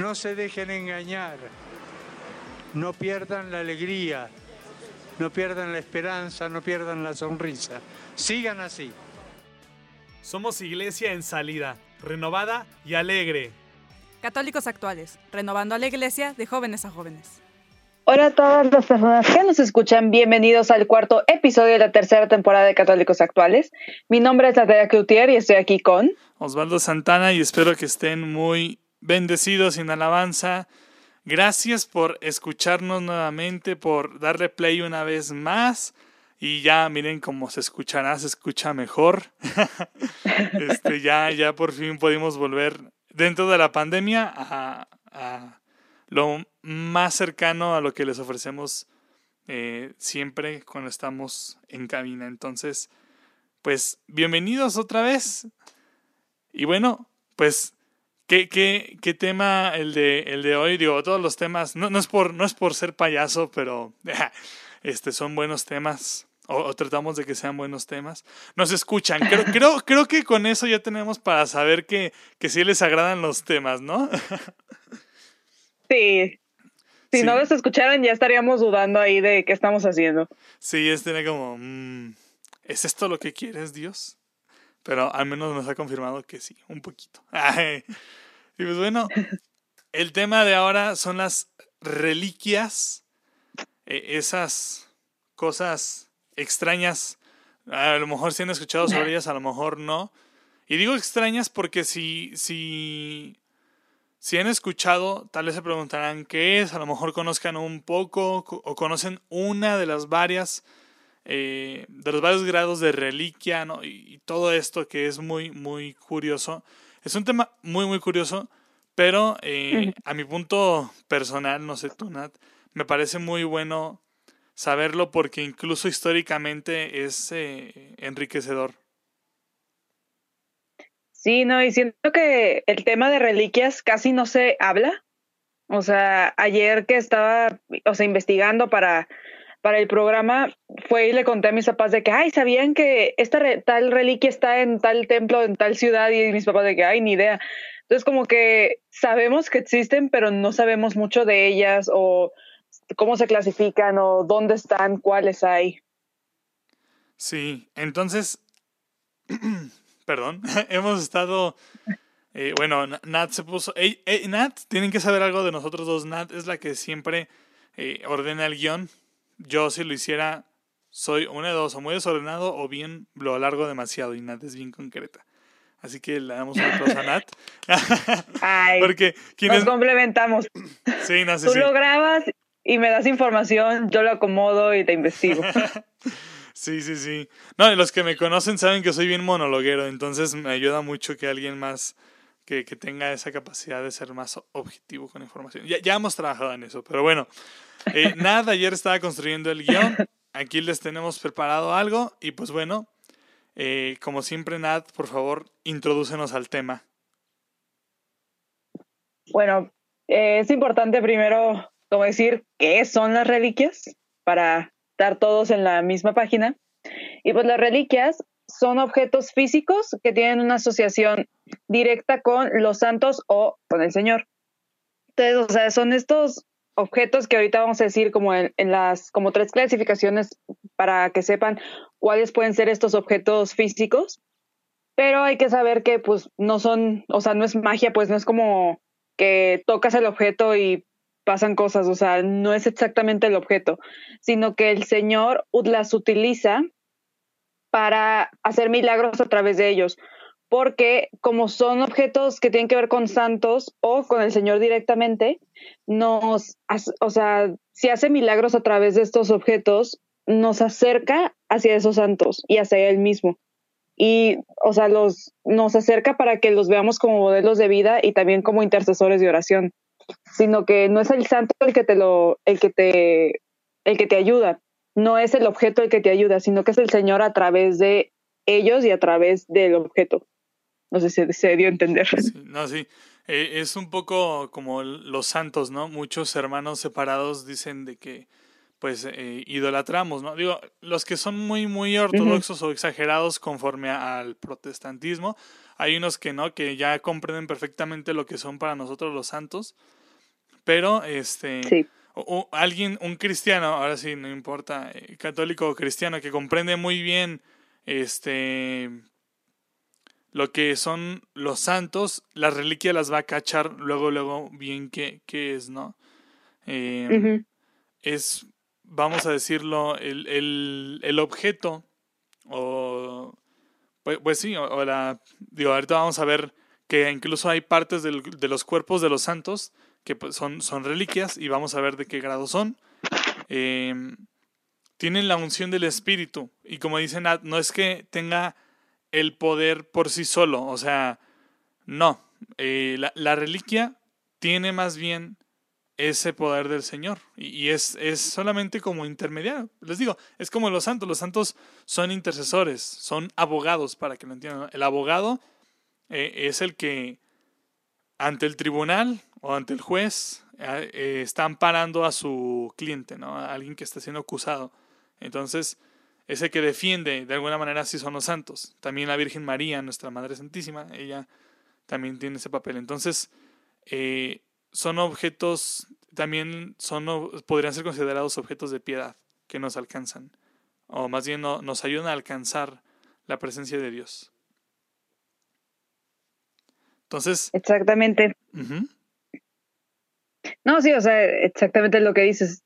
no se dejen engañar, no pierdan la alegría, no pierdan la esperanza, no pierdan la sonrisa. Sigan así. Somos iglesia en salida, renovada y alegre. Católicos actuales, renovando a la iglesia de jóvenes a jóvenes. Hola a todas las personas que nos escuchan, bienvenidos al cuarto episodio de la tercera temporada de Católicos Actuales. Mi nombre es Natalia Cloutier y estoy aquí con Osvaldo Santana y espero que estén muy bendecidos en alabanza. Gracias por escucharnos nuevamente, por darle play una vez más. Y ya miren cómo se escuchará, se escucha mejor. este, ya, ya por fin pudimos volver dentro de la pandemia a, a lo más cercano a lo que les ofrecemos eh, siempre cuando estamos en cabina. Entonces, pues bienvenidos otra vez. Y bueno, pues, ¿qué, qué, qué tema el de, el de hoy? Digo, todos los temas, no, no, es por, no es por ser payaso, pero este, son buenos temas. O, tratamos de que sean buenos temas. Nos escuchan. Creo, creo, creo que con eso ya tenemos para saber que, que sí les agradan los temas, ¿no? Sí. Si no los escucharan, ya estaríamos dudando ahí de qué estamos haciendo. Sí, es tener como, mm, ¿es esto lo que quieres, Dios? Pero al menos nos ha confirmado que sí, un poquito. Y pues bueno, el tema de ahora son las reliquias, e, esas cosas extrañas. A lo mejor si han escuchado sobre ellas, a lo mejor no. Y digo extrañas porque si, si si han escuchado, tal vez se preguntarán qué es, a lo mejor conozcan un poco o conocen una de las varias, eh, de los varios grados de reliquia, ¿no? Y, todo esto que es muy, muy curioso. Es un tema muy, muy curioso, pero eh, a mi punto personal, no sé tú, Nat, me parece muy bueno saberlo porque incluso históricamente es eh, enriquecedor. Sí, no, y siento que el tema de reliquias casi no se habla. O sea, ayer que estaba, o sea, investigando para, para el programa, fue y le conté a mis papás de que, ay, ¿sabían que esta tal reliquia está en tal templo, en tal ciudad? Y mis papás de que, ay, ni idea. Entonces, como que sabemos que existen, pero no sabemos mucho de ellas o cómo se clasifican o dónde están, cuáles hay. Sí, entonces perdón, hemos estado... Eh, bueno, Nat se puso... Nat, tienen que saber algo de nosotros dos. Nat es la que siempre eh, ordena el guion. Yo si lo hiciera, soy una de dos, o muy desordenado o bien lo alargo demasiado y Nat es bien concreta. Así que le damos un aplauso a Nat. Ay, Porque nos complementamos. Sí, no, Tú lo grabas y me das información, yo lo acomodo y te investigo. Sí, sí, sí. No, los que me conocen saben que soy bien monologuero, entonces me ayuda mucho que alguien más que, tenga esa capacidad de ser más objetivo con información. Ya, ya hemos trabajado en eso, pero bueno. Eh, nada, ayer estaba construyendo el guion. Aquí les tenemos preparado algo y pues bueno, eh, como siempre, Nat, por favor, introdúcenos al tema. Bueno, eh, es importante primero, como decir, qué son las reliquias para estar todos en la misma página. Y pues las reliquias son objetos físicos que tienen una asociación directa con los santos o con el Señor. Entonces, o sea, son estos objetos que ahorita vamos a decir como en, las como tres clasificaciones para que sepan cuáles pueden ser estos objetos físicos. Pero hay que saber que pues no son, o sea, no es magia, pues no es como que tocas el objeto y pasan cosas, o sea, no es exactamente el objeto, sino que el Señor las utiliza para hacer milagros a través de ellos, porque como son objetos que tienen que ver con santos o con el Señor directamente, nos, o sea, si hace milagros a través de estos objetos, nos acerca hacia esos santos y hacia Él mismo. Y, o sea, los, nos acerca para que los veamos como modelos de vida y también como intercesores de oración. sino que no es el santo el que te lo, el que te, el que te ayuda, no es el objeto el que te ayuda, sino que es el Señor a través de ellos y a través del objeto. No sé si se dio a entender. no, sí. Eh, es un poco como los santos, ¿no? Muchos hermanos separados dicen de que pues eh, idolatramos, ¿no? Digo, los que son muy, muy ortodoxos o exagerados conforme al protestantismo, hay unos que no, que ya comprenden perfectamente lo que son para nosotros los santos, pero este, o, alguien, un cristiano, ahora sí, no importa, eh, católico o cristiano, que comprende muy bien este, lo que son los santos, la reliquia las va a cachar luego, luego bien qué, qué es, ¿no? Em, es vamos a decirlo, el, el, el objeto, o pues, pues sí, o, la, digo, ahorita vamos a ver que incluso hay partes del, de los cuerpos de los santos que pues, son, son reliquias y vamos a ver de qué grado son. Em, tienen la unción del espíritu y como dicen, no es que tenga el poder por sí solo, o sea, no, eh, la, la reliquia tiene más bien ese poder del Señor. Y, es, es, solamente como intermediario. Les digo, es como los santos. Los santos son intercesores, son abogados, para que lo entiendan. El abogado eh, es el que ante el tribunal o ante el juez eh, eh, está amparando a su cliente, ¿no? A alguien que está siendo acusado. Entonces, ese que defiende, de alguna manera, sí son los santos. También la Virgen María, nuestra Madre Santísima, ella también tiene ese papel. Entonces, son objetos, también son, podrían ser considerados objetos de piedad que nos alcanzan, o más bien nos ayudan a alcanzar la presencia de Dios. Entonces. Exactamente. No, sí, o sea, exactamente lo que dices.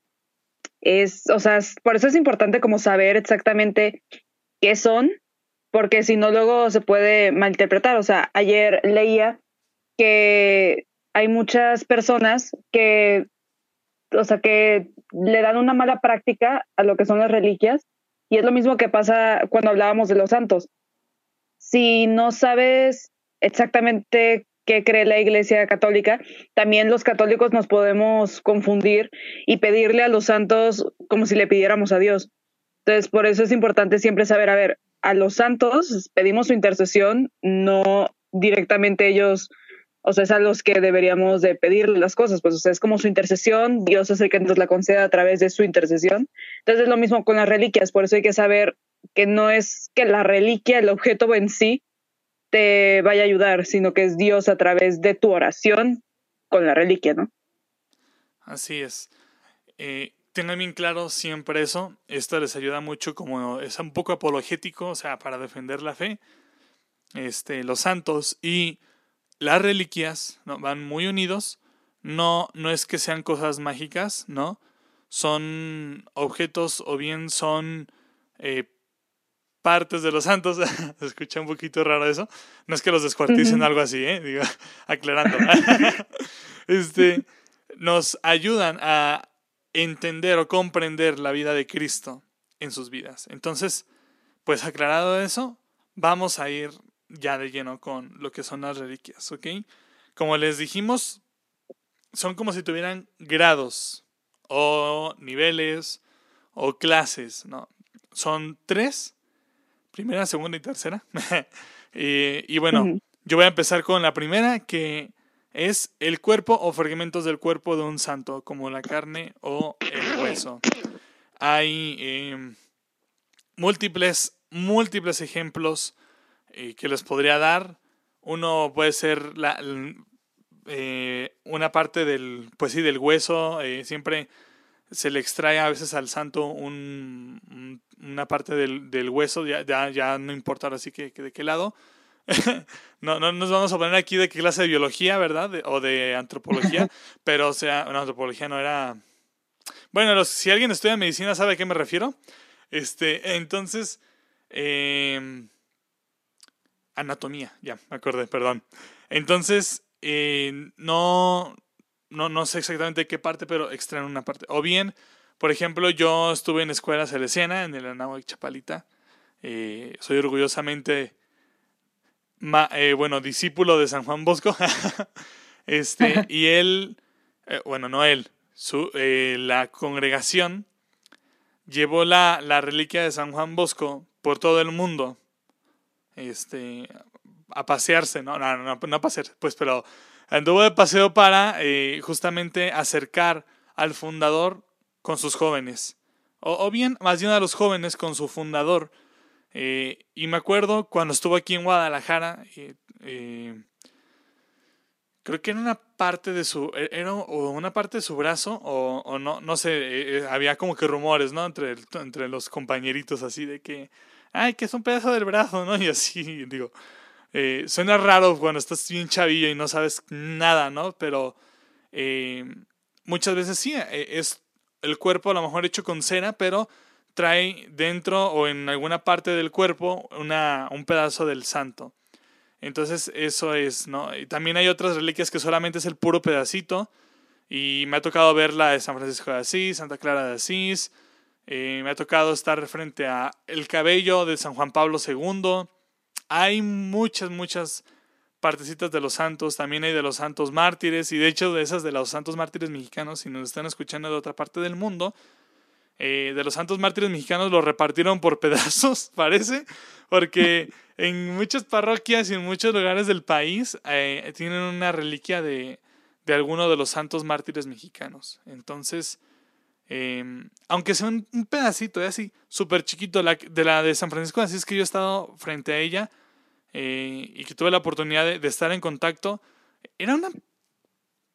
Es, o sea, por eso es importante como saber exactamente qué son, porque si no luego se puede malinterpretar. O sea, ayer leía que hay muchas personas que, o sea, que le dan una mala práctica a lo que son las reliquias y es lo mismo que pasa cuando hablábamos de los santos. Si no sabes exactamente qué cree la Iglesia Católica, también los católicos nos podemos confundir y pedirle a los santos como si le pidiéramos a Dios. Entonces, por eso es importante siempre saber, a ver, a los santos pedimos su intercesión, no directamente ellos o sea, es a los que deberíamos de pedirle las cosas, pues, o sea, es como su intercesión, Dios es el que nos la concede a través de su intercesión. Entonces es lo mismo con las reliquias, por eso hay que saber que no es que la reliquia, el objeto en sí, vaya a ayudar, sino que es Dios a través de tu oración con la reliquia, ¿no? Así es. Eh, bien claro siempre eso. Esto les ayuda mucho como es un poco apologético, o sea, para defender la fe. Este, los santos y las reliquias ¿no? van muy unidos. No, no es que sean cosas mágicas, ¿no? Son objetos o bien son eh, partes de los santos. Se escucha un poquito raro eso. No es que los descuarticen algo así, ¿eh? Digo, aclarando. este, nos ayudan a entender o comprender la vida de Cristo en sus vidas. Entonces, pues aclarado eso, vamos a ir ya de lleno con lo que son las reliquias, ¿ok? Como les dijimos, son como si tuvieran grados o niveles o clases, ¿no? Son tres, primera, segunda y tercera. y, bueno, yo voy a empezar con la primera, que es el cuerpo o fragmentos del cuerpo de un santo, como la carne o el hueso. Hay em, múltiples, múltiples ejemplos que les podría dar. Uno puede ser la, eh, una parte del, pues sí, del hueso. Eh, siempre se le extrae a veces al santo un, una parte del, del hueso, ya, ya, ya, no importa ahora sí que, de qué lado. no, no nos vamos a poner aquí de qué clase de biología, ¿verdad? o de antropología, pero o sea, no, antropología no era... Bueno, si alguien estudia medicina sabe a qué me refiero. Este, entonces, eh, Anatomía, ya, me acordé, perdón. Entonces, eh, no, no, no sé exactamente qué parte, pero extraen una parte. O bien, por ejemplo, yo estuve en escuela salesiana, en el Anáhuac Chapalita. Eh, soy orgullosamente, eh, bueno, discípulo de San Juan Bosco. este, y él eh, bueno, no él, su, la congregación llevó la, la reliquia de San Juan Bosco por todo el mundo. Este, a pasearse, no, no, no, no a pasear, pues, pero anduvo de paseo para eh, justamente acercar al fundador con sus jóvenes. O, bien, más bien a los jóvenes con su fundador. Eh, y me acuerdo cuando estuvo aquí en Guadalajara, eh, creo que era una parte de su, e, era una parte de su brazo, o, no, no sé, había como que rumores, ¿no? Entre, entre los compañeritos así de que, ay, que es un pedazo del brazo, ¿no? Y así, digo, eh, suena raro cuando estás bien chavillo y no sabes nada, ¿no? Pero eh, muchas veces sí, eh, es el cuerpo a lo mejor hecho con cera, pero trae dentro o en alguna parte del cuerpo una, un pedazo del santo. Entonces eso es, ¿no? Y también hay otras reliquias que solamente es el puro pedacito. Y me ha tocado ver la de San Francisco de Asís, Santa Clara de Asís. me ha tocado estar frente a el cabello de San Juan Pablo II. Hay muchas, muchas partecitas de los santos, también hay de los santos mártires, y de hecho de esas de los santos mártires mexicanos, si nos están escuchando de otra parte del mundo, eh, de los santos mártires mexicanos lo repartieron por pedazos, parece, porque en muchas parroquias y en muchos lugares del país eh, tienen una reliquia de, de alguno de los santos mártires mexicanos. Entonces, em, aunque sea un, pedacito, es así, súper chiquito, de la de San Francisco, así es que yo he estado frente a ella eh, y que tuve la oportunidad de, estar en contacto, era una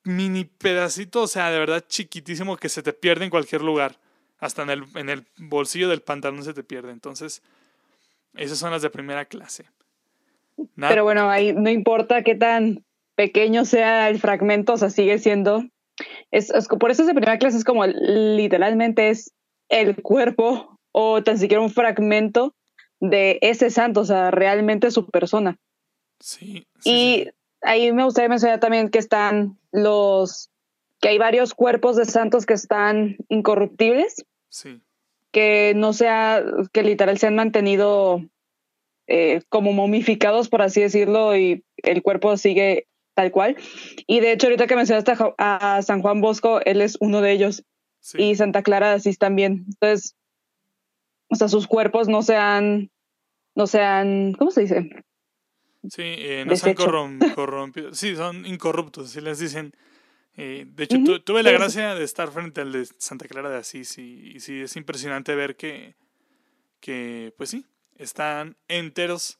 mini pedacito, o sea, de verdad chiquitísimo que se te pierde en cualquier lugar. Hasta en el, en el bolsillo del pantalón se te pierde. Entonces, esas son las de primera clase. Pero bueno, ahí no importa qué tan pequeño sea el fragmento, o sea, sigue siendo. Es, por eso es de primera clase, es como literalmente es el cuerpo o tan siquiera un fragmento de ese santo, o sea, realmente su persona. Sí. y ahí me gustaría mencionar también que están los, que hay varios cuerpos de santos que están incorruptibles. Sí. Que no sea, que literal se han mantenido eh, como momificados, por así decirlo, y el cuerpo sigue tal cual. Y de hecho, ahorita que mencionaste a, San Juan Bosco, él es uno de ellos. Y Santa Clara de Asís también. Entonces, o sea, sus cuerpos no sean, no sean, ¿cómo se dice? Sí, eh, no sean corrompidos, sí, son incorruptos, así les dicen. Eh, de hecho, tuve la gracia de estar frente al de Santa Clara de Asís y, y, sí, es impresionante ver que, que, pues sí, están enteros,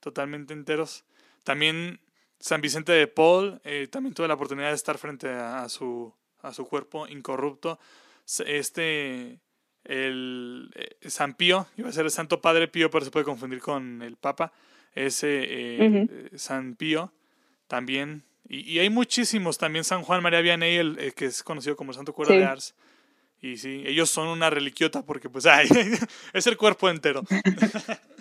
totalmente enteros. También San Vicente de Paul, eh, también tuve la oportunidad de estar frente a, su, a su cuerpo incorrupto. Este el eh, San Pío, iba a ser el Santo Padre Pío, pero se puede confundir con el Papa, ese eh, San Pío también. Y, hay muchísimos, también San Juan María Vianney, el, que es conocido como el Santo Cura de Ars. Y sí, ellos son una reliquiota porque pues ay, es el cuerpo entero.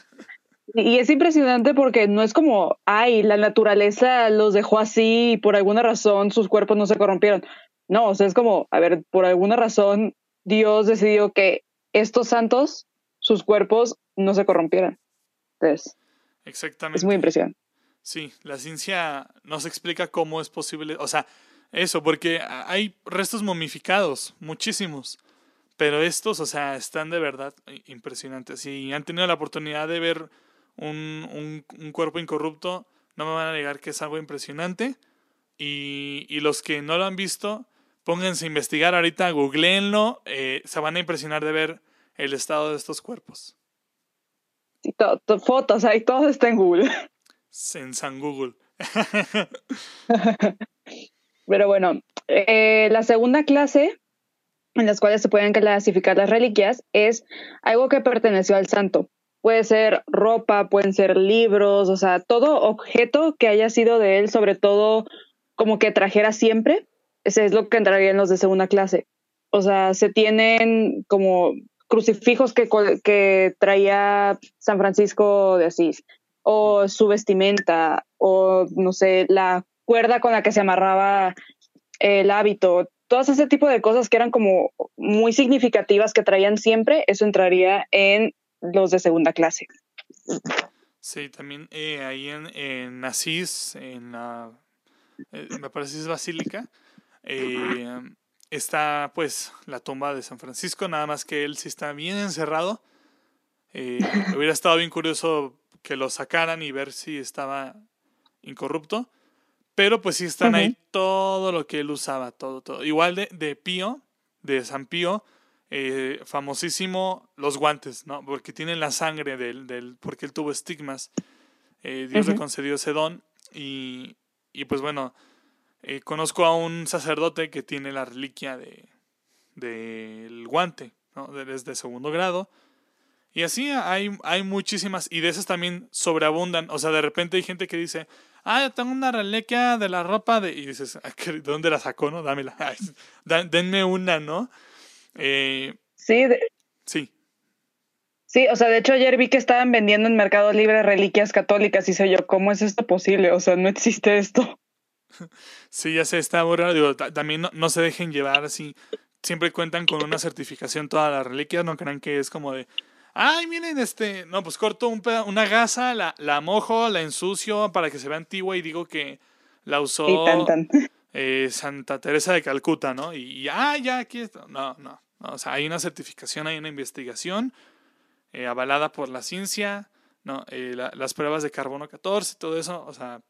Y es impresionante porque no es como, ay, la naturaleza los dejó así y por alguna razón sus cuerpos no se corrompieron. No, o sea, es como, a ver, por alguna razón Dios decidió que estos santos, sus cuerpos, no se corrompieran. Entonces, Exactamente. es muy impresionante. Sí, la ciencia nos explica cómo es posible, o sea, eso, porque hay restos momificados, muchísimos, pero estos, o sea, están de verdad impresionantes. Si han tenido la oportunidad de ver un, un, cuerpo incorrupto, no me van a negar que es algo impresionante. Y, y los que no lo han visto, Pónganse a investigar ahorita, googleenlo, eh, se van a impresionar de ver el estado de estos cuerpos. Sí, fotos, ahí todo está en Google. En San Google. Pero bueno, eh, la segunda clase en las cuales se pueden clasificar las reliquias es algo que perteneció al santo. Puede ser ropa, pueden ser libros, o sea, todo objeto que haya sido de él, sobre todo como que trajera siempre, ese es lo que entraría en los de segunda clase. O sea, se tienen como crucifijos que, que traía San Francisco de Asís, o su vestimenta, o no sé, la cuerda con la que se amarraba el hábito, todas ese tipo de cosas que eran como muy significativas que traían siempre, eso entraría en los de segunda clase. Sí, también eh, ahí en, en Asís, en la, eh, me parece es Basílica, eh, está pues la tumba de San Francisco, nada más que él sí está bien encerrado. Eh, hubiera estado bien curioso que lo sacaran y ver si estaba incorrupto. Pero pues sí están ahí todo lo que él usaba, todo, todo. Igual de, de Pío, de San Pío, eh, famosísimo los guantes, ¿no? Porque tienen la sangre del, del porque él tuvo estigmas. Eh, Dios le concedió ese don y, y pues bueno, eh, conozco a un sacerdote que tiene la reliquia de del guante, ¿no? Desde segundo grado. Y así hay, hay muchísimas, y de esas también sobreabundan. O sea, de repente hay gente que dice, ah, tengo una reliquia de la ropa de... Y dices, ¿de dónde la sacó, no? Dámela. denme una, ¿no? Eh, sí. Sí. Sí, o sea, de hecho ayer vi que estaban vendiendo en Mercado Libre reliquias católicas y sé yo, ¿cómo es esto posible? O sea, no existe esto. Sí, ya sé, está raro. Digo, también no, no, se dejen llevar así. Siempre cuentan con una certificación todas las reliquias, no crean que es como de, ay, miren, este, no, pues corto un una gasa, la, la mojo, la ensucio para que se vea antigua y digo que la usó eh, Santa Teresa de Calcuta, ¿no? Y, y ah, ya, aquí está. No, no, no, o sea, hay una certificación, hay una investigación eh, avalada por la ciencia, ¿no? Eh, las pruebas de carbono 14, todo eso, o sea,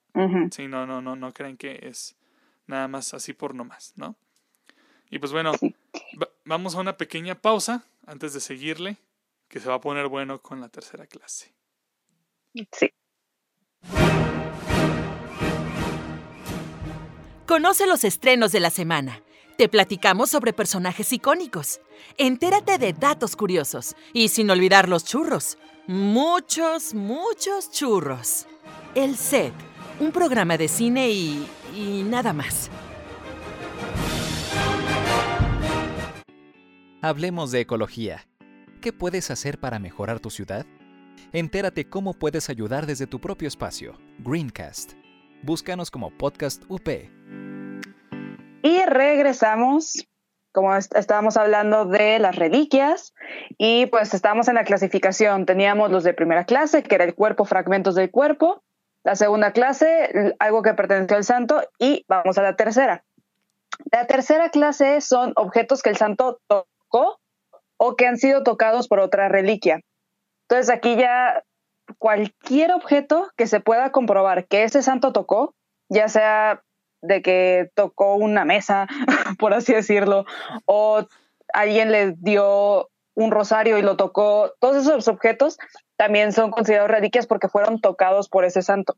sí, no, no, no, no creen que es nada más así por nomás, ¿no? Y pues bueno, vamos a una pequeña pausa antes de seguirle que se va a poner bueno con la tercera clase. Sí. Conoce los estrenos de la semana. Te platicamos sobre personajes icónicos. Entérate de datos curiosos. Y sin olvidar los churros. Muchos, muchos churros. El set, un programa de cine y... y nada más. Hablemos de ecología ¿Qué puedes hacer para mejorar tu ciudad? Entérate cómo puedes ayudar desde tu propio espacio. Greencast. Búscanos como Podcast UP. Y regresamos. Como estábamos hablando de las reliquias, y pues estábamos en la clasificación. Teníamos los de primera clase, que era el cuerpo, fragmentos del cuerpo. La segunda clase, algo que perteneció al santo. Y vamos a la tercera. La tercera clase son objetos que el santo tocó o que han sido tocados por otra reliquia. Entonces aquí ya cualquier objeto que se pueda comprobar que ese santo tocó, ya sea de que tocó una mesa, por así decirlo, o alguien le dio un rosario y lo tocó, todos esos objetos también son considerados reliquias porque fueron tocados por ese santo.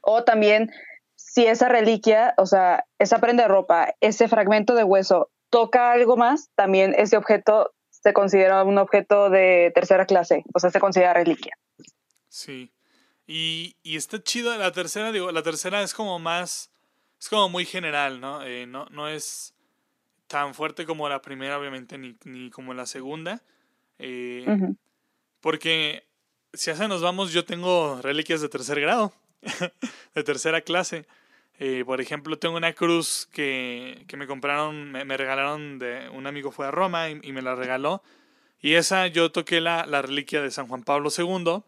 O también si esa reliquia, o sea, esa prenda de ropa, ese fragmento de hueso toca algo más, también ese objeto se considera un objeto de tercera clase, o sea, se considera reliquia. Sí. Y, y está chido la tercera, digo, la tercera es como más, es como muy general, ¿no? Eh, no, no es tan fuerte como la primera, obviamente, ni, ni como la segunda. Eh, porque si hace nos vamos, yo tengo reliquias de tercer grado, de tercera clase. Eh, por ejemplo, tengo una cruz que, que me compraron, me, regalaron de un amigo fue a Roma y, me la regaló. Y esa yo toqué la, la, reliquia de San Juan Pablo II.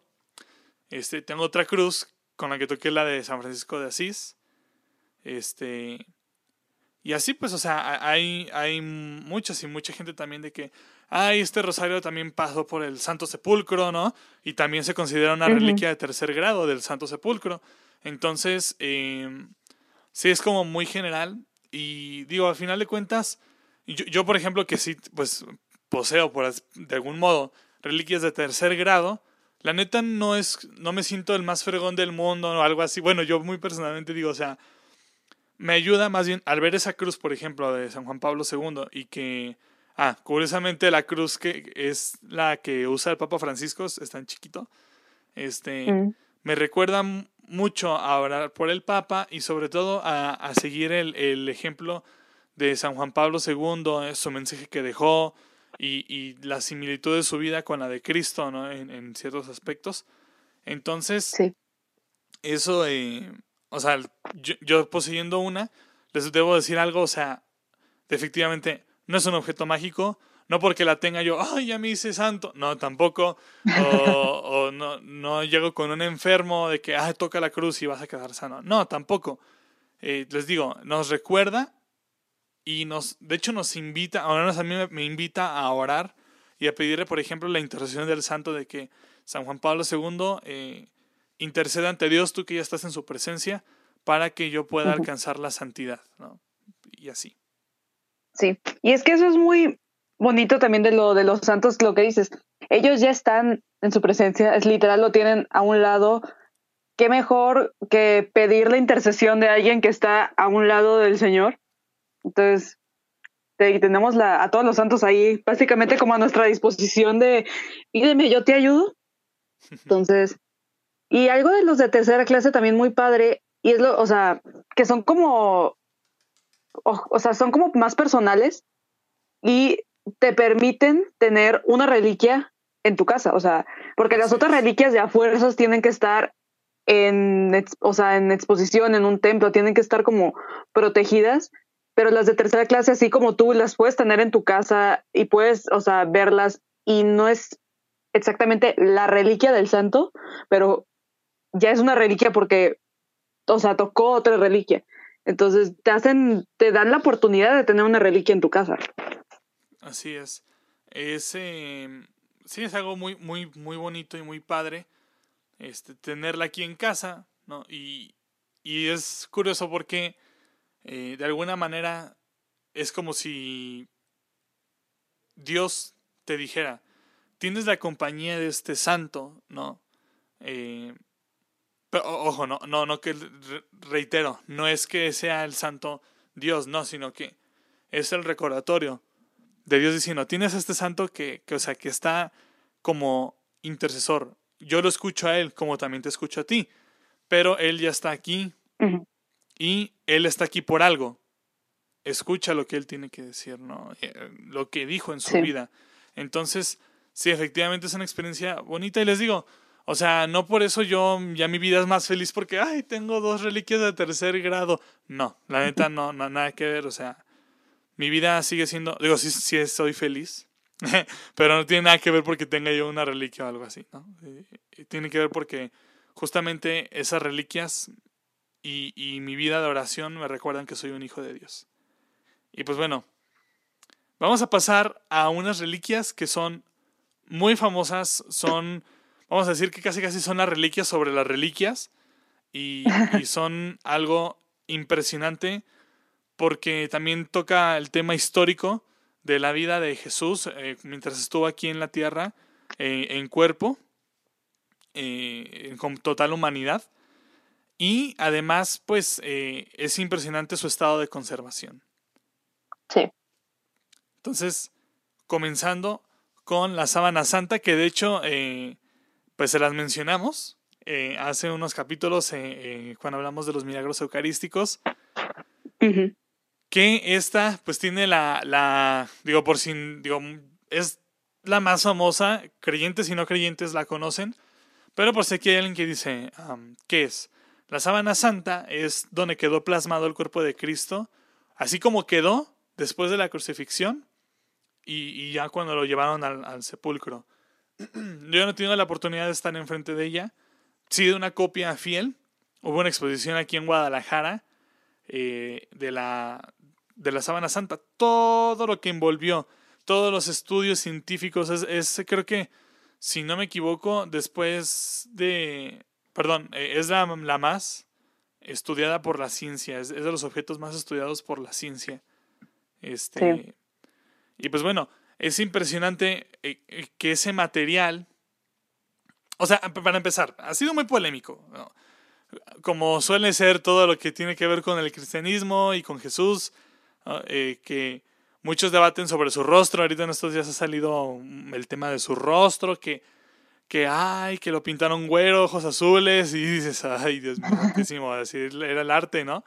Este, tengo otra cruz con la que toqué la de San Francisco de Asís. Este, y así pues, o sea, hay, hay muchas y mucha gente también de que, ay, este rosario también pasó por el Santo Sepulcro, ¿no? Y también se considera una reliquia de tercer grado del Santo Sepulcro. Entonces, eh, sí es como muy general. Y digo, al final de cuentas, yo, yo por ejemplo, que sí, pues poseo por de algún modo reliquias de tercer grado, la neta no es, no me siento el más fregón del mundo o algo así. Bueno, yo muy personalmente digo, o sea, me ayuda más bien al ver esa cruz, por ejemplo, de San Juan Pablo II y que, ah, curiosamente la cruz que es la que usa el Papa Francisco, es tan chiquito, este, mm. me recuerda mucho a orar por el Papa y sobre todo a, seguir el, ejemplo de San Juan Pablo II, eh, su mensaje que dejó y, la similitud de su vida con la de Cristo ¿no? en, ciertos aspectos. Entonces, eso, eh, o sea, yo, yo poseyendo una, les debo decir algo, o sea, efectivamente, no es un objeto mágico, no porque la tenga yo, ay, ya me hice santo. No, tampoco. O, no, no llego con un enfermo de que, ay, toca la cruz y vas a quedar sano. No, tampoco. Eh, les digo, nos recuerda y nos, de hecho nos invita, ahora a mí me invita a orar y a pedirle, por ejemplo, la intercesión del santo de que San Juan Pablo II interceda ante Dios, tú que ya estás en su presencia, para que yo pueda alcanzar la santidad, ¿no? Y así. Sí, y es que eso es muy bonito también de lo de los santos, lo que dices. Ellos ya están en su presencia, es literal, lo tienen a un lado. ¿Qué mejor que pedir la intercesión de alguien que está a un lado del Señor? Entonces, tenemos la, a todos los santos ahí, básicamente como a nuestra disposición de, pídeme, yo te ayudo. Entonces, y algo de los de tercera clase también muy padre, y es lo, o sea, que son como, o, sea, son como más personales y te permiten tener una reliquia en tu casa, o sea, porque las otras reliquias de a fuerzas tienen que estar en, o sea, en exposición, en un templo, tienen que estar como protegidas, pero las de tercera clase, así como tú, las puedes tener en tu casa y puedes, o sea, verlas y no es exactamente la reliquia del santo, pero ya es una reliquia porque, o sea, tocó otra reliquia. Entonces te hacen, te dan la oportunidad de tener una reliquia en tu casa. Así es. Es, em, sí, es algo muy, muy, muy bonito y muy padre este, tenerla aquí en casa, ¿no? Y, y es curioso porque eh, de alguna manera es como si Dios te dijera, tienes la compañía de este santo, ¿no? Eh, pero, ojo, no, no, no que reitero, no es que sea el santo Dios, no, sino que es el recordatorio de Dios diciendo, tienes a este santo que, que, o sea, que está como intercesor. Yo lo escucho a él como también te escucho a ti, pero él ya está aquí y Él está aquí por algo. Escucha lo que Él tiene que decir, ¿no? Eh, lo que dijo en su vida. Entonces, sí, efectivamente es una experiencia bonita y les digo, o sea, no por eso yo ya mi vida es más feliz porque, ay, tengo dos reliquias de tercer grado. No, la neta no, no nada que ver, o sea, mi vida sigue siendo, digo, sí, sí soy feliz, pero no tiene nada que ver porque tenga yo una reliquia o algo así, ¿no? Eh, tiene que ver porque justamente esas reliquias y, mi vida de oración me recuerdan que soy un hijo de Dios. Y pues bueno, vamos a pasar a unas reliquias que son muy famosas, son, vamos a decir que casi casi son las reliquias sobre las reliquias y, son algo impresionante porque también toca el tema histórico de la vida de Jesús eh, mientras estuvo aquí en la tierra eh, en cuerpo, eh, con total humanidad. Y además, pues es impresionante su estado de conservación. Sí. Entonces, comenzando con la sábana santa, que de hecho, pues se las mencionamos eh, hace unos capítulos cuando hablamos de los milagros eucarísticos. Que esta, pues tiene la, la, digo, por si, digo, es la más famosa, creyentes y no creyentes la conocen, pero por si aquí hay alguien que dice, ¿qué es? La sábana santa es donde quedó plasmado el cuerpo de Cristo, así como quedó después de la crucifixión y, ya cuando lo llevaron al, sepulcro. Yo no he tenido la oportunidad de estar enfrente de ella. Sí, de una copia fiel. Hubo una exposición aquí en Guadalajara eh, de, la, de la sábana santa. Todo lo que envolvió, todos los estudios científicos, es creo que, si no me equivoco, después de perdón, eh, es la, más estudiada por la ciencia, es, de los objetos más estudiados por la ciencia. Este, Y pues bueno, es impresionante eh, eh, que ese material, o sea, para empezar, ha sido muy polémico, como suele ser todo lo que tiene que ver con el cristianismo y con Jesús, que muchos debaten sobre su rostro, ahorita en estos días ha salido el tema de su rostro, que que ay, que lo pintaron güero, ojos azules, y dices, ay, Dios mío, decir, era el arte, ¿no?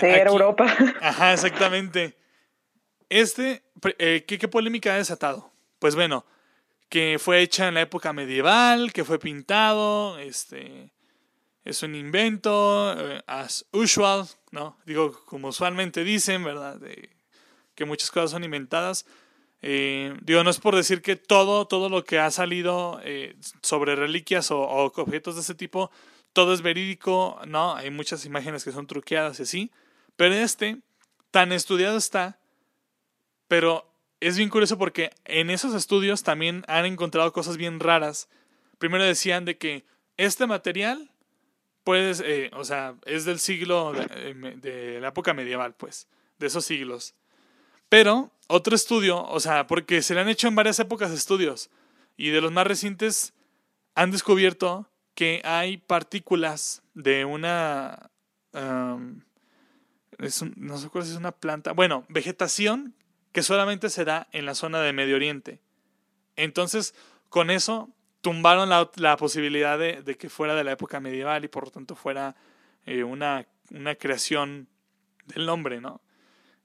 sí, era Europa. Ajá, exactamente. Este, eh, ¿qué, ¿qué, polémica ha desatado? Pues bueno, que fue hecha en la época medieval, que fue pintado, este, es un invento, eh, as usual, ¿no? Digo, como usualmente dicen, ¿verdad? que muchas cosas son inventadas. Eh, digo, no es por decir que todo, todo lo que ha salido sobre reliquias o, objetos de ese tipo, todo es verídico, ¿no? Hay muchas imágenes que son truqueadas y así, pero este tan estudiado está, pero es bien curioso porque en esos estudios también han encontrado cosas bien raras. Primero decían de que este material, pues, eh, o sea, es del siglo, de, eh, de la época medieval, pues, de esos siglos. Pero otro estudio, o sea, porque se le han hecho en varias épocas estudios y de los más recientes han descubierto que hay partículas de una... no sé cuál es una planta. Bueno, vegetación que solamente se da en la zona de Medio Oriente. Entonces, con eso tumbaron la, posibilidad de, que fuera de la época medieval y por lo tanto fuera eh, una, una, creación del hombre, ¿no?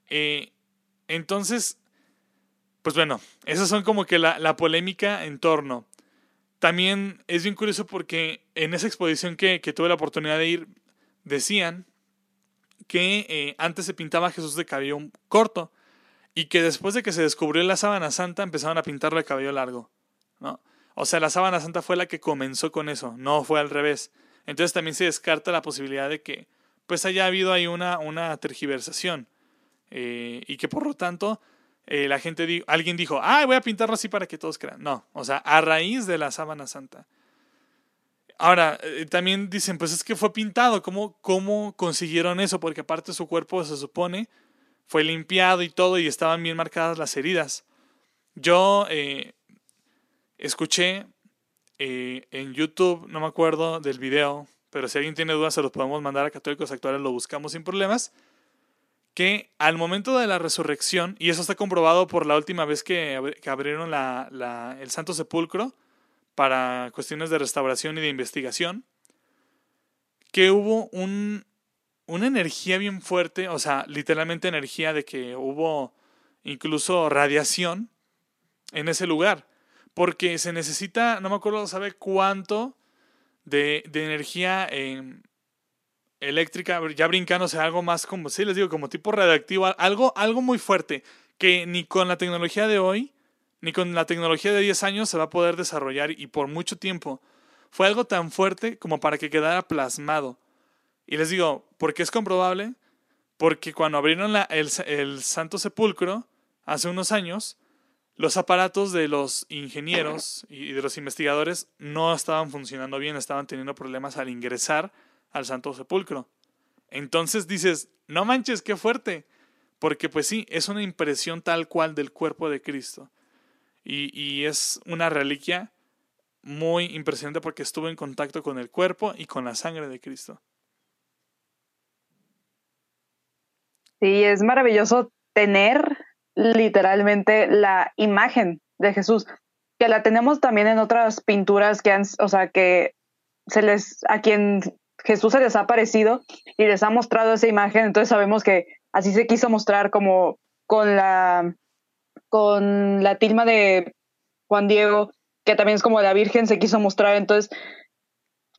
Eh, entonces, pues bueno, esas son como que la, polémica en torno. También es bien curioso porque en esa exposición que, que tuve la oportunidad de ir, decían que eh, antes se pintaba a Jesús de cabello corto y que después de que se descubrió la sábana santa empezaron a pintarlo de cabello largo, ¿no? O sea, la sábana santa fue la que comenzó con eso, no fue al revés. Entonces también se descarta la posibilidad de que pues haya habido ahí una, una tergiversación eh, y que por lo tanto eh, la gente, alguien dijo, ah, voy a pintarlo así para que todos crean. No, o sea, a raíz de la sábana santa. Ahora, eh, también dicen, pues es que fue pintado, ¿Cómo, ¿cómo consiguieron eso? Porque aparte su cuerpo se supone fue limpiado y todo y estaban bien marcadas las heridas. Yo escuché en YouTube, no me acuerdo del video, pero si alguien tiene dudas se los podemos mandar a Católicos Actuales, lo buscamos sin problemas que al momento de la resurrección, y eso está comprobado por la última vez que, abrieron el Santo Sepulcro para cuestiones de restauración y de investigación, que hubo un, una energía bien fuerte, o sea, literalmente energía de que hubo incluso radiación en ese lugar, porque se necesita, no me acuerdo, sabe cuánto de, de energía en eléctrica, ya brincándose algo más como, sí, les digo, como tipo radioactivo, algo, algo muy fuerte, que ni con la tecnología de hoy, ni con la tecnología de 10 años se va a poder desarrollar y por mucho tiempo. Fue algo tan fuerte como para que quedara plasmado. Y les digo, ¿por qué es comprobable? Porque cuando abrieron el, el Santo Sepulcro, hace unos años, los aparatos de los ingenieros y de los investigadores no estaban funcionando bien, estaban teniendo problemas al ingresar al Santo Sepulcro. Entonces dices, no manches, qué fuerte. Porque pues sí, es una impresión tal cual del cuerpo de Cristo. Y, y es una reliquia muy impresionante porque estuvo en contacto con el cuerpo y con la sangre de Cristo. Sí, es maravilloso tener literalmente la imagen de Jesús, que la tenemos también en otras pinturas que han, o sea, que se les, a quien Jesús se les ha aparecido y les ha mostrado esa imagen, entonces sabemos que así se quiso mostrar como con la con la tilma de Juan Diego, que también es como la Virgen se quiso mostrar, entonces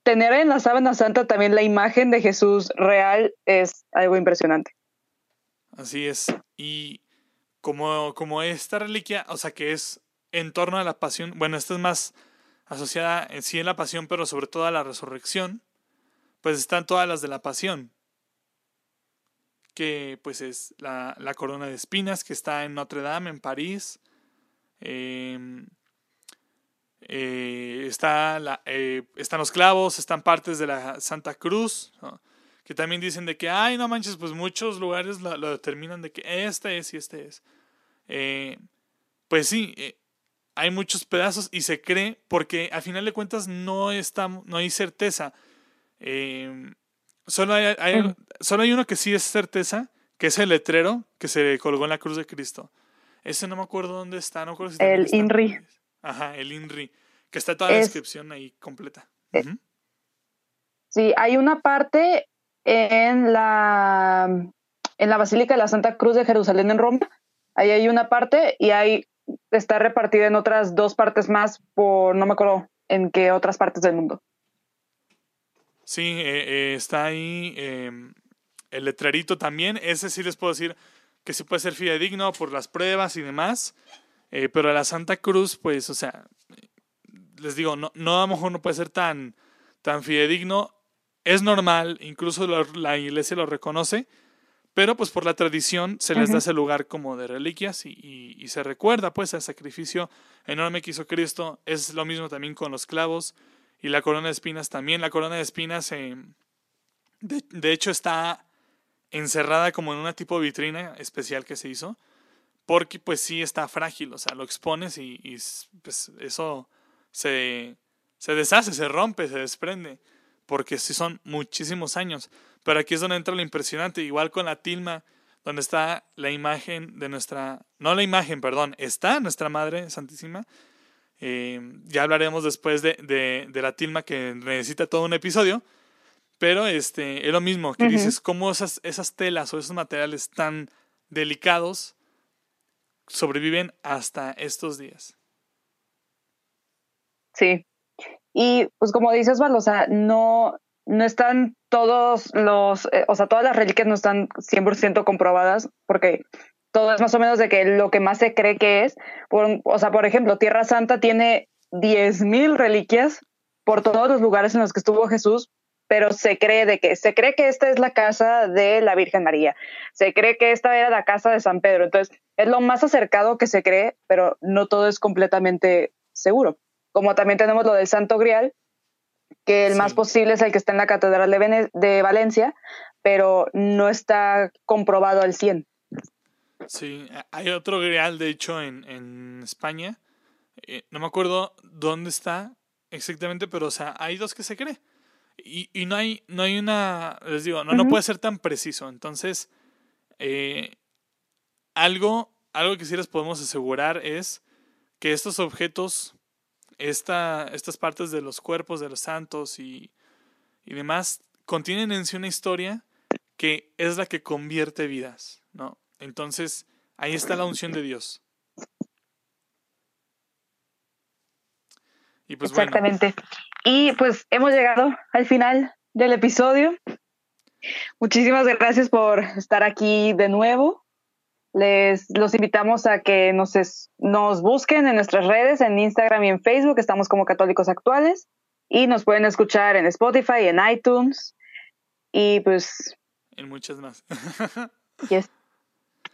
tener en la sábana santa también la imagen de Jesús real es algo impresionante. Así es. Y como, como esta reliquia, o sea que es en torno a la pasión, bueno, esta es más asociada en sí en la pasión, pero sobre todo a la resurrección pues están todas las de la pasión, que pues es la, corona de espinas que está en Notre Dame, en París. Em, eh, está la, eh, están los clavos, están partes de la Santa Cruz, que también dicen de que, ay, no manches, pues muchos lugares lo, determinan de que este es y este es. Eh, pues sí, hay muchos pedazos y se cree, porque al final de cuentas no, está, no hay certeza Em, solo, hay, solo hay uno que sí es certeza, que es el letrero que se colgó en la cruz de Cristo. Ese no me acuerdo dónde está, no si El INRI. Ajá, el INRI, que está toda la descripción ahí completa. Eh, sí, hay una parte en la, en la Basílica de la Santa Cruz de Jerusalén en Roma. Ahí hay una parte y ahí está repartida en otras dos partes más por, no me acuerdo en qué otras partes del mundo. Sí, eh, eh, está ahí em, el letrerito también. Ese sí les puedo decir que sí puede ser fidedigno por las pruebas y demás. Eh, pero la Santa Cruz, pues, o sea, les digo, no, no a lo mejor no puede ser tan, tan fidedigno. Es normal, incluso la iglesia lo reconoce, pero pues por la tradición se les da ese lugar como de reliquias y, y- y se recuerda pues el sacrificio enorme que hizo Cristo. Es lo mismo también con los clavos y la corona de espinas también. La corona de espinas eh, de, de hecho está encerrada como en una tipo de vitrina especial que se hizo porque pues sí está frágil, o sea, lo expones y, pues eso se, se deshace, se rompe, se desprende, porque sí son muchísimos años. Pero aquí es donde entra lo impresionante, igual con la tilma, donde está la imagen de nuestra, no la imagen, perdón, está nuestra Madre Santísima. Eh, ya hablaremos después de, de, de la tilma que necesita todo un episodio. Pero este, es lo mismo, que dices cómo esas, esas telas o esos materiales tan delicados sobreviven hasta estos días. Sí. Y pues como dices, Val, o sea, no, no están todos los, eh, o sea, todas las reliquias no están 100% comprobadas porque todo es más o menos de que lo que más se cree que es. Por- o sea, por ejemplo, Tierra Santa tiene 10.000 reliquias por todos los lugares en los que estuvo Jesús, pero se cree de que se cree que esta es la casa de la Virgen María, se cree que esta era la casa de San Pedro, entonces es lo más acercado que se cree, pero no todo es completamente seguro. Como también tenemos lo del Santo Grial, que el más posible es el que está en la Catedral de, Vene- de Valencia, pero no está comprobado al 100. Sí, a- hay otro grial, de hecho, en, en España. Eh, no me acuerdo dónde está exactamente, pero o sea, hay dos que se cree. Y, y no hay, no hay una, les digo, no, no puede ser tan preciso. Entonces, eh, algo, algo que sí les podemos asegurar es que estos objetos, esta, estas partes de los cuerpos de los santos y, y demás, contienen en sí una historia que es la que convierte vidas, ¿no? Entonces, ahí está la unción de Dios. Y pues bueno, Exactamente. Y pues hemos llegado al final del episodio. Muchísimas gracias por estar aquí de nuevo. Les los invitamos a que nos, es- nos busquen en nuestras redes, en Instagram y en Facebook. Estamos como Católicos Actuales. Y nos pueden escuchar en Spotify, en iTunes. Y pues, en muchas más. yes.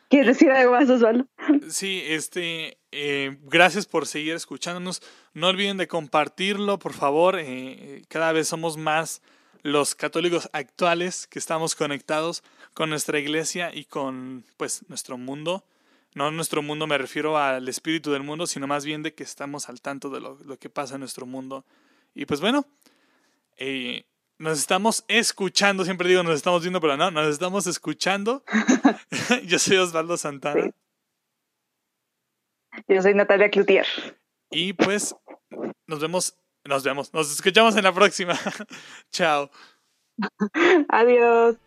¿quieres decir algo más, Osvaldo? Sí, este, eh, gracias por seguir escuchándonos. No olviden de compartirlo, por favor. eh, eh, cada vez somos más los católicos actuales que estamos conectados con nuestra iglesia y con, pues, nuestro mundo. No nuestro mundo me refiero al espíritu del mundo, sino más bien de que estamos al tanto de lo, lo que pasa en nuestro mundo. Y pues bueno, eh, nos estamos escuchando, siempre digo nos estamos viendo, pero no, nos estamos escuchando. Yo soy Osvaldo Santana. Sí. Yo soy Natalia Cloutier. Y pues nos vemos, nos vemos, nos escuchamos en la próxima. Chao. Adiós.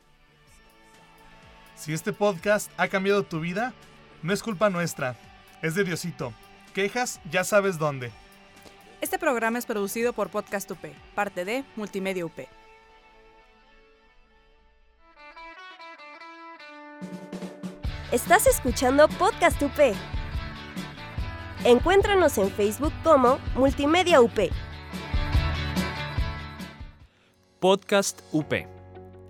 Si este podcast ha cambiado tu vida, no es culpa nuestra, es de Diosito. Quejas, ya sabes dónde. Este programa es producido por Podcast UP, parte de Multimedia UP. Estás escuchando Podcast UP. Encuéntranos en Facebook como Multimedia UP. Podcast UP.